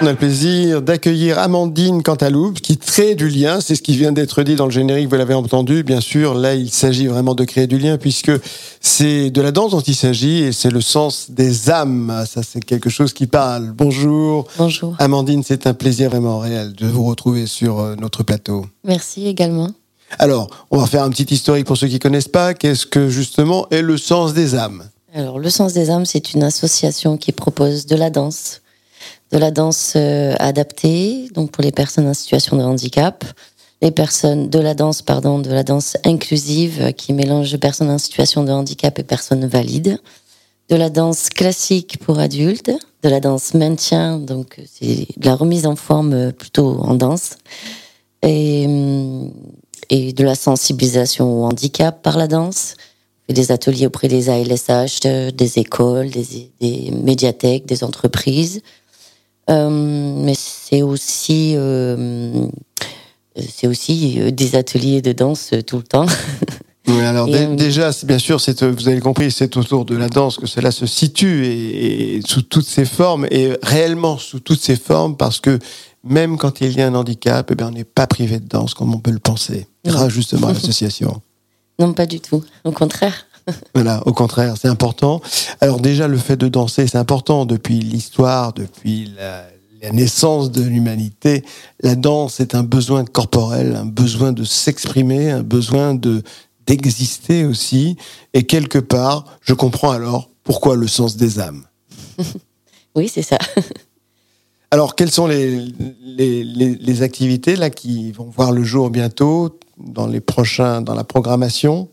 On a le plaisir d'accueillir Amandine Cantaloupe qui crée du lien. C'est ce qui vient d'être dit dans le générique, vous l'avez entendu. Bien sûr, là, il s'agit vraiment de créer du lien puisque c'est de la danse dont il s'agit et c'est le sens des âmes. Ça, c'est quelque chose qui parle. Bonjour. Bonjour. Amandine, c'est un plaisir vraiment réel de vous retrouver sur euh, notre plateau. Merci également. Alors, on va faire un petit historique pour ceux qui connaissent pas. Qu'est-ce que justement est le sens des âmes? Alors, le sens des âmes, c'est une association qui propose de la danse de la danse euh, adaptée, donc pour les personnes en situation de handicap, les personnes de la danse, pardon, de la danse inclusive euh, qui mélange personnes en situation de handicap et personnes valides, de la danse classique pour adultes, de la danse maintien, donc c'est de la remise en forme euh, plutôt en danse, et, et de la sensibilisation au handicap par la danse. Des ateliers auprès des ALSH, des écoles, des, des médiathèques, des entreprises. Euh, mais c'est aussi euh, c'est aussi euh, des ateliers de danse tout le temps. Oui, alors déjà, bien sûr, vous avez compris, c'est autour de la danse que cela se situe et, sous toutes ses formes et réellement sous toutes ses formes parce que même quand il y a un handicap, eh bien, on n'est pas privé de danse comme on peut le penser, grâce justement à l'association. Non, pas du tout. Au contraire. voilà, au contraire, c'est important. Alors déjà, le fait de danser, c'est important depuis l'histoire, depuis la, naissance de l'humanité. La danse est un besoin corporel, un besoin de s'exprimer, un besoin de d'exister aussi. Et quelque part, je comprends alors pourquoi le sens des âmes. oui, c'est ça. Alors, quelles sont les, les, les, activités là qui vont voir le jour bientôt dans les prochains, dans la programmation?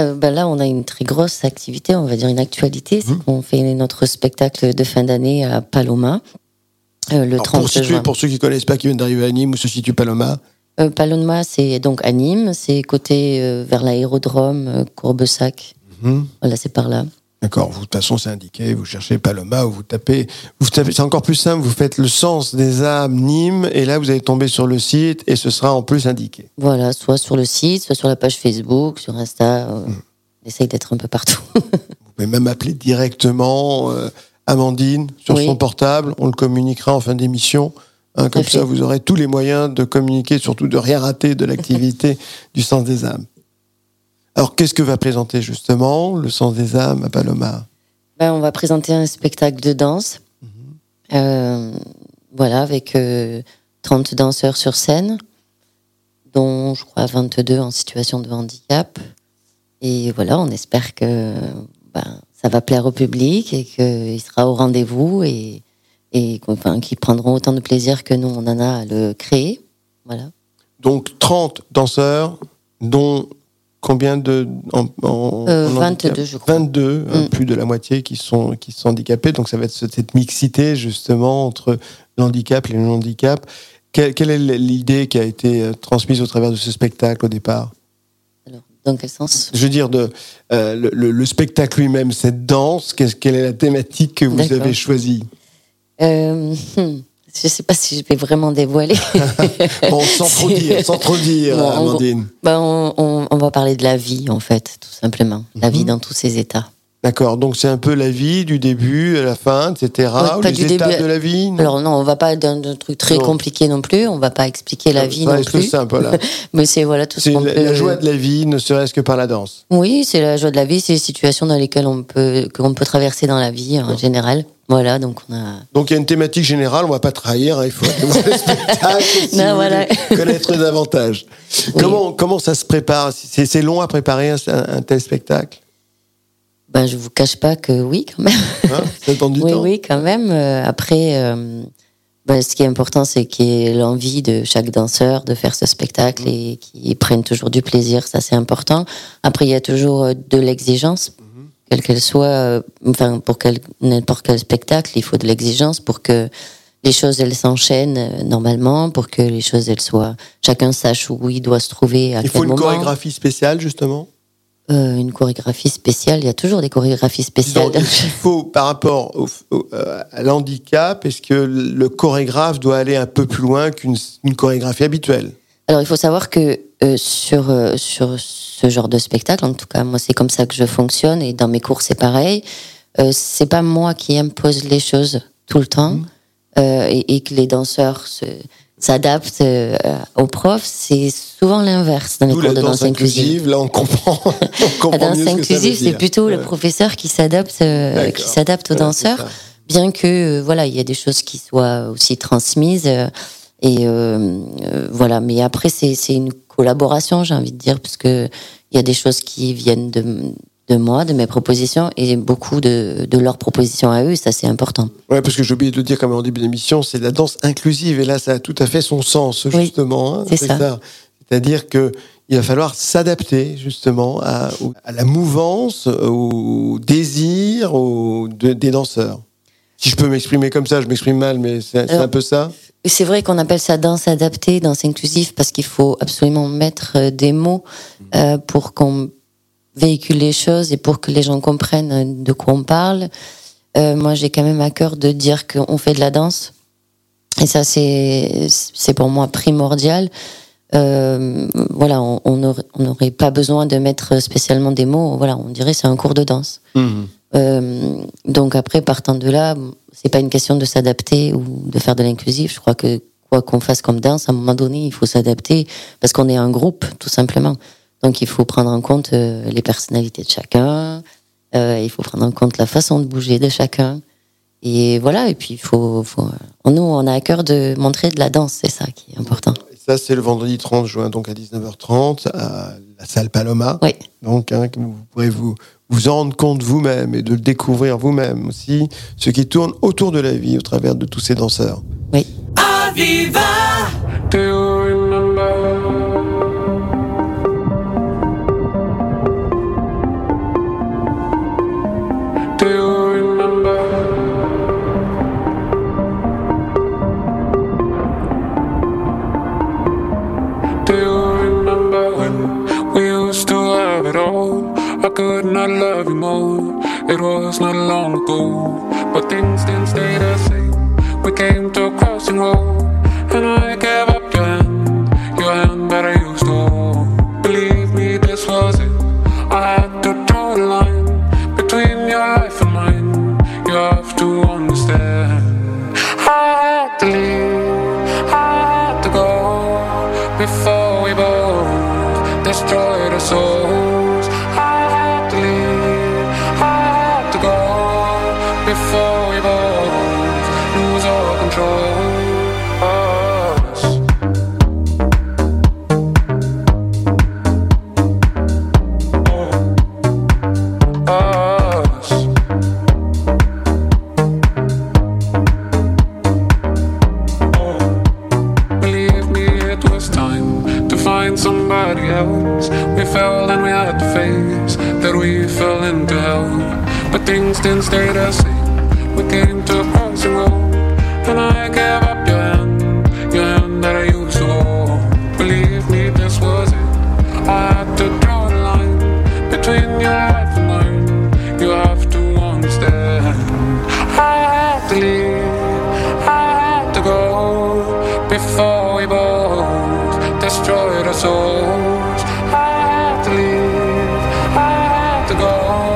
Euh, ben là, on a une très grosse activité, on va dire une actualité. C'est mmh. qu'on fait notre spectacle de fin d'année à Paloma. Euh, le 30 pour, situer, pour ceux qui ne connaissent pas, qui viennent d'arriver à Nîmes, où se situe Paloma euh, Paloma, c'est donc à Nîmes, c'est côté vers l'aérodrome Courbessac. Mmh. Voilà, c'est par là. D'accord, vous, de toute façon, c'est indiqué, vous cherchez Paloma ou vous tapez, vous tapez, c'est encore plus simple, vous faites le sens des âmes Nîmes et là, vous allez tomber sur le site et ce sera en plus indiqué. Voilà, soit sur le site, soit sur la page Facebook, sur Insta. Euh, hmm. On essaye d'être un peu partout. vous pouvez même appeler directement euh, Amandine sur son portable, on le communiquera en fin d'émission. Hein, comme ça, vous aurez tous les moyens de communiquer, surtout de rien rater de l'activité du sens des âmes. Alors, qu'est-ce que va présenter justement le sens des âmes à Paloma? Ben, On va présenter un spectacle de danse. Mhm. Euh, voilà, avec 30 euh, danseurs sur scène, dont je crois 22 en situation de handicap. Et voilà, on espère que ben, ça va plaire au public et qu'il sera au rendez-vous et, et enfin, qu'ils prendront autant de plaisir que nous, on en a à le créer. Voilà. Donc 30 danseurs, dont combien de en, 22 euh, je crois. 22 hein, mm. plus de la moitié qui sont qui sont handicapés. Donc ça va être cette mixité justement entre l'handicap et le non-handicap. Quelle, quelle, est l'idée qui a été euh, transmise au travers de ce spectacle au départ? Alors, dans quel sens? Je veux dire, de, euh, le, spectacle lui-même, cette danse, quelle est la thématique que vous avez choisie? Euh, hmm. Je ne sais pas si je vais vraiment dévoiler. bon, sans trop dire, sans trop dire, Amandine. Ben, on, on, va parler de la vie, en fait, tout simplement. La vie mhm. dans tous ses états. D'accord, donc c'est un peu la vie du début à la fin, etc. ou les étapes de la vie Alors non, on va pas dans un truc très compliqué non plus. On va pas expliquer la vie non plus. simple, là. Mais c'est voilà tout ce qu'on la, la joie de la vie, ne serait-ce que par la danse. Oui, c'est la joie de la vie. C'est les situations dans lesquelles on peut qu'on peut traverser dans la vie en général. Voilà, donc on a. Donc il y a une thématique générale, on va pas trahir, hein, il faut le spectacle si non, voilà. connaître davantage. Comment, comment ça se prépare? C'est long à préparer un, tel spectacle? Ben, Je vous cache pas que oui, quand même. Hein, ça du oui, temps Oui, quand même. Euh, après, euh, ben, ce qui est important, c'est qu'il y ait l'envie de chaque danseur de faire ce spectacle mmh. et qu'ils prennent toujours du plaisir, ça c'est important. Après, il y a toujours euh, de l'exigence quelle qu'elle soit, euh, enfin pour n'importe quel spectacle, il faut de l'exigence pour que les choses elles s'enchaînent normalement, pour que les choses elles soient, chacun sache où il doit se trouver à il quel moment. Il faut une chorégraphie spéciale justement? Euh, une chorégraphie spéciale. Il y a toujours des chorégraphies spéciales. il faut, par rapport euh, à l'handicap, est-ce que le chorégraphe doit aller un peu plus loin qu'une chorégraphie habituelle? Alors, il faut savoir que euh, sur, sur ce genre de spectacle, en tout cas, moi, c'est comme ça que je fonctionne et dans mes cours, c'est pareil. c'est pas moi qui impose les choses tout le temps mmh. et, et, que les danseurs se s'adapte euh, aux profs, c'est souvent l'inverse dans les cours de danse inclusive. Là, on comprend. la danse inclusive, c'est plutôt le professeur qui s'adapte, euh, qui s'adapte aux danseurs, bien que euh, voilà, il y a des choses qui soient aussi transmises. et voilà, mais après, c'est une collaboration, j'ai envie de dire, parce que il y a des choses qui viennent de, de moi, de mes propositions et beaucoup de, de leurs propositions à eux, ça c'est important. Ouais, parce que j'ai oublié de le dire comme en début d'émission, c'est la danse inclusive et là ça a tout à fait son sens justement. Hein, c'est ça. C'est-à-dire que il va falloir s'adapter justement à, à, la mouvance, au désir au, des danseurs. Si je peux m'exprimer comme ça, je m'exprime mal, mais c'est un peu ça. C'est vrai qu'on appelle ça danse adaptée, danse inclusive, parce qu'il faut absolument mettre euh, des mots euh, pour qu'on véhicule les choses et pour que les gens comprennent de quoi on parle. Euh, moi, j'ai quand même à cœur de dire qu'on fait de la danse. Et ça, c'est, c'est pour moi primordial. Euh, voilà, on n'aurait pas besoin de mettre spécialement des mots. Voilà, on dirait c'est un cours de danse. Mmh. Euh, donc après, partant de là, c'est pas une question de s'adapter ou de faire de l'inclusif. Je crois que quoi qu'on fasse comme danse, à un moment donné, il faut s'adapter parce qu'on est un groupe, tout simplement. Donc il faut prendre en compte euh, les personnalités de chacun, euh, il faut prendre en compte la façon de bouger de chacun. Et voilà, et puis il faut, faut, nous, on a à cœur de montrer de la danse, c'est ça qui est important. ça, c'est le vendredi 30 juin, donc à 19h30, à la salle Paloma. Oui. Donc, hein, vous pourrez vous, vous en rendre compte vous-même et de le découvrir vous-même aussi, ce qui tourne autour de la vie au travers de tous ces danseurs. Oui. could We came to a crossing road, and I gave up your hand, your hand that I used to hold. Believe me, this was it. I had to draw the line between your life and mine. You have to understand. I had to leave, I had to go before we both destroyed our souls. I had to leave, I had to go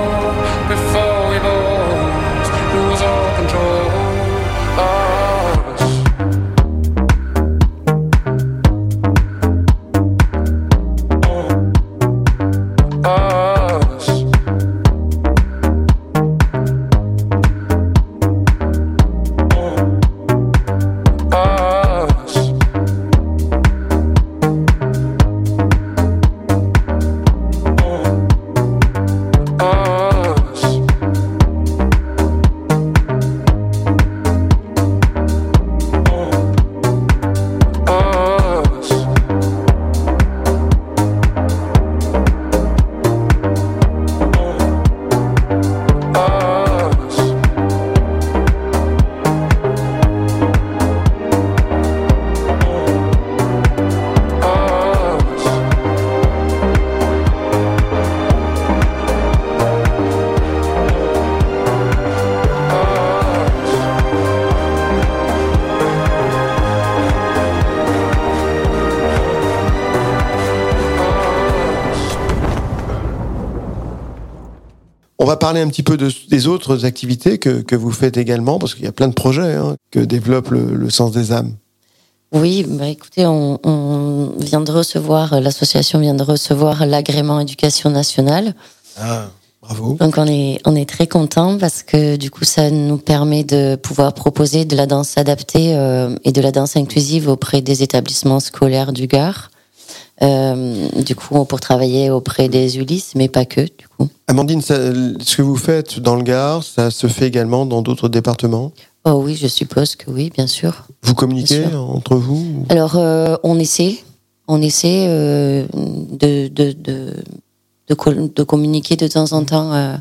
On va parler un petit peu de, des autres activités que, que vous faites également, parce qu'il y a plein de projets hein, que développe le, le Sens des âmes. Oui, bah écoutez, on, on vient de recevoir, l'association vient de recevoir l'agrément éducation nationale. Ah, bravo. Donc on est, on est très content parce que du coup ça nous permet de pouvoir proposer de la danse adaptée euh, et de la danse inclusive auprès des établissements scolaires du Gard. Euh, du coup pour travailler auprès des Ulysses, mais pas que du coup. Amandine, ça- ce que vous faites dans le Gard, ça se fait également dans d'autres départements? Oh oui, je suppose que oui, bien sûr. Vous communiquez sûr. entre vous ou- Alors, euh, on essaie, on essaie euh, de, de, de, de, co- de communiquer de temps en temps, euh,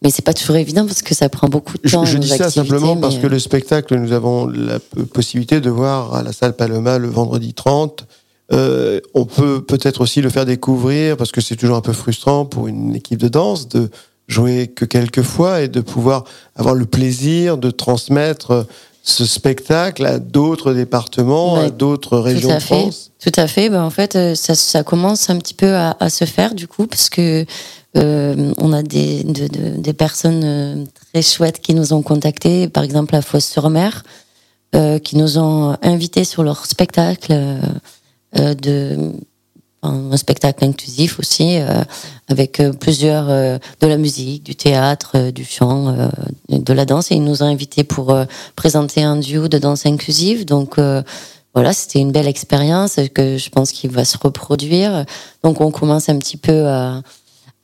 mais c'est pas toujours évident parce que ça prend beaucoup de Je, temps. je nos dis ça simplement parce que le spectacle, nous avons la possibilité de voir à la salle Paloma le vendredi 30. Euh, on peut peut-être aussi le faire découvrir parce que c'est toujours un peu frustrant pour une équipe de danse de jouer que quelques fois et de pouvoir avoir le plaisir de transmettre ce spectacle à d'autres départements, à d'autres régions à de fait. France. Tout à fait. Ben, en fait, euh, ça, ça commence un petit peu à, à se faire du coup, parce que euh, on a des, de- de- des personnes très chouettes qui nous ont contactés, par exemple la Fosse-sur-Mer, euh, qui nous ont invités sur leur spectacle de un spectacle inclusif aussi, euh, avec euh, plusieurs euh, de la musique, du théâtre, euh, du chant, euh, de la danse. Et ils nous ont invités pour euh, présenter un duo de danse inclusive. Donc euh, voilà, c'était une belle expérience que je pense qu'il va se reproduire. Donc on commence un petit peu à,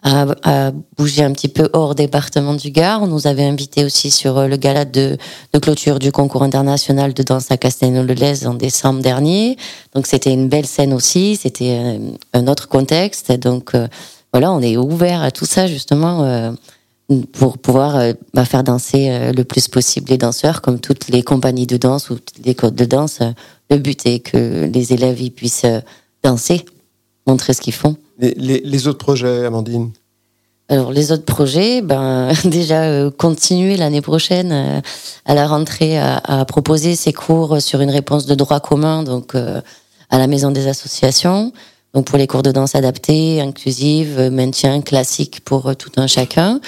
à, à bouger un petit peu hors département du Gard. On nous avait invité aussi sur euh, le gala de, de clôture du concours international de danse à Castelnau-le-Lez en décembre dernier. Donc c'était une belle scène aussi, c'était euh, un autre contexte. Donc euh, voilà, on est ouvert à tout ça justement euh, pour pouvoir euh, bah, faire danser le plus possible les danseurs, comme toutes les compagnies de danse ou les codes de danse. Le but est que les élèves y puissent danser, montrer ce qu'ils font. Les, autres projets, Amandine Alors les autres projets, ben déjà euh, continuer l'année prochaine euh, à la rentrée à, proposer ces cours sur une réponse de droit commun, donc euh, à la maison des associations, donc pour les cours de danse adaptés, inclusive, maintien classique pour tout un chacun.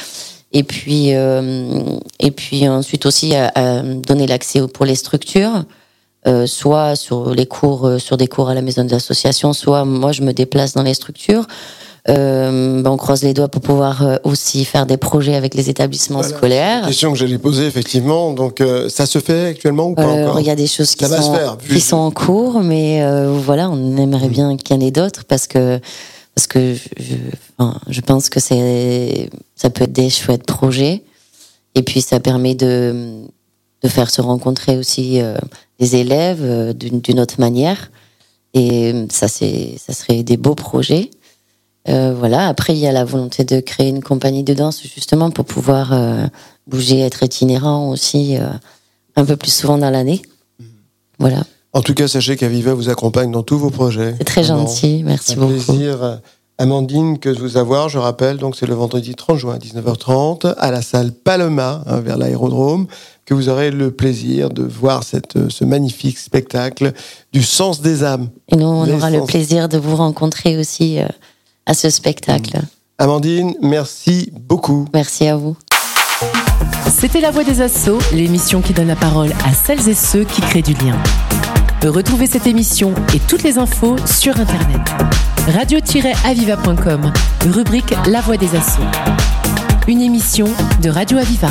Et puis et puis ensuite aussi à donner l'accès pour les structures. Euh, soit sur les cours, euh, sur des cours à la maison des associations, soit moi je me déplace dans les structures. Euh, ben, on croise les doigts pour pouvoir aussi faire des projets avec les établissements Voilà. scolaires. Question que j'allais poser, effectivement. Donc, ça se fait actuellement ou pas encore il y a des choses qui, sont, faire, qui sont en cours, mais voilà, on aimerait bien qu'il y en ait d'autres parce que parce que je, je, enfin, je pense que c'est ça peut être des chouettes projets et puis ça permet de de faire se rencontrer aussi les élèves euh, d'une autre manière et ça c'est ça serait des beaux projets. Euh, voilà. Après, il y a la volonté de créer une compagnie de danse justement pour pouvoir euh, bouger, être itinérant aussi euh, un peu plus souvent dans l'année. Voilà. En tout cas, sachez qu'Aviva vous accompagne dans tous vos projets. C'est très gentil. Merci un beaucoup. plaisir, euh, Amandine, que de vous avoir. Je rappelle, donc c'est le vendredi 30 juin à 19h30 à la salle Paloma, hein, vers l'aérodrome, que vous aurez le plaisir de voir cette, euh, ce magnifique spectacle du sens des âmes. Et nous, on aura le plaisir de vous rencontrer aussi euh, à ce spectacle. Amandine, merci beaucoup. Merci à vous. C'était La Voix des Assauts, l'émission qui donne la parole à celles et ceux qui créent du lien. Retrouvez cette émission et toutes les infos sur Internet. radio-aviva.com, rubrique La Voix des Assauts. Une émission de Radio Aviva.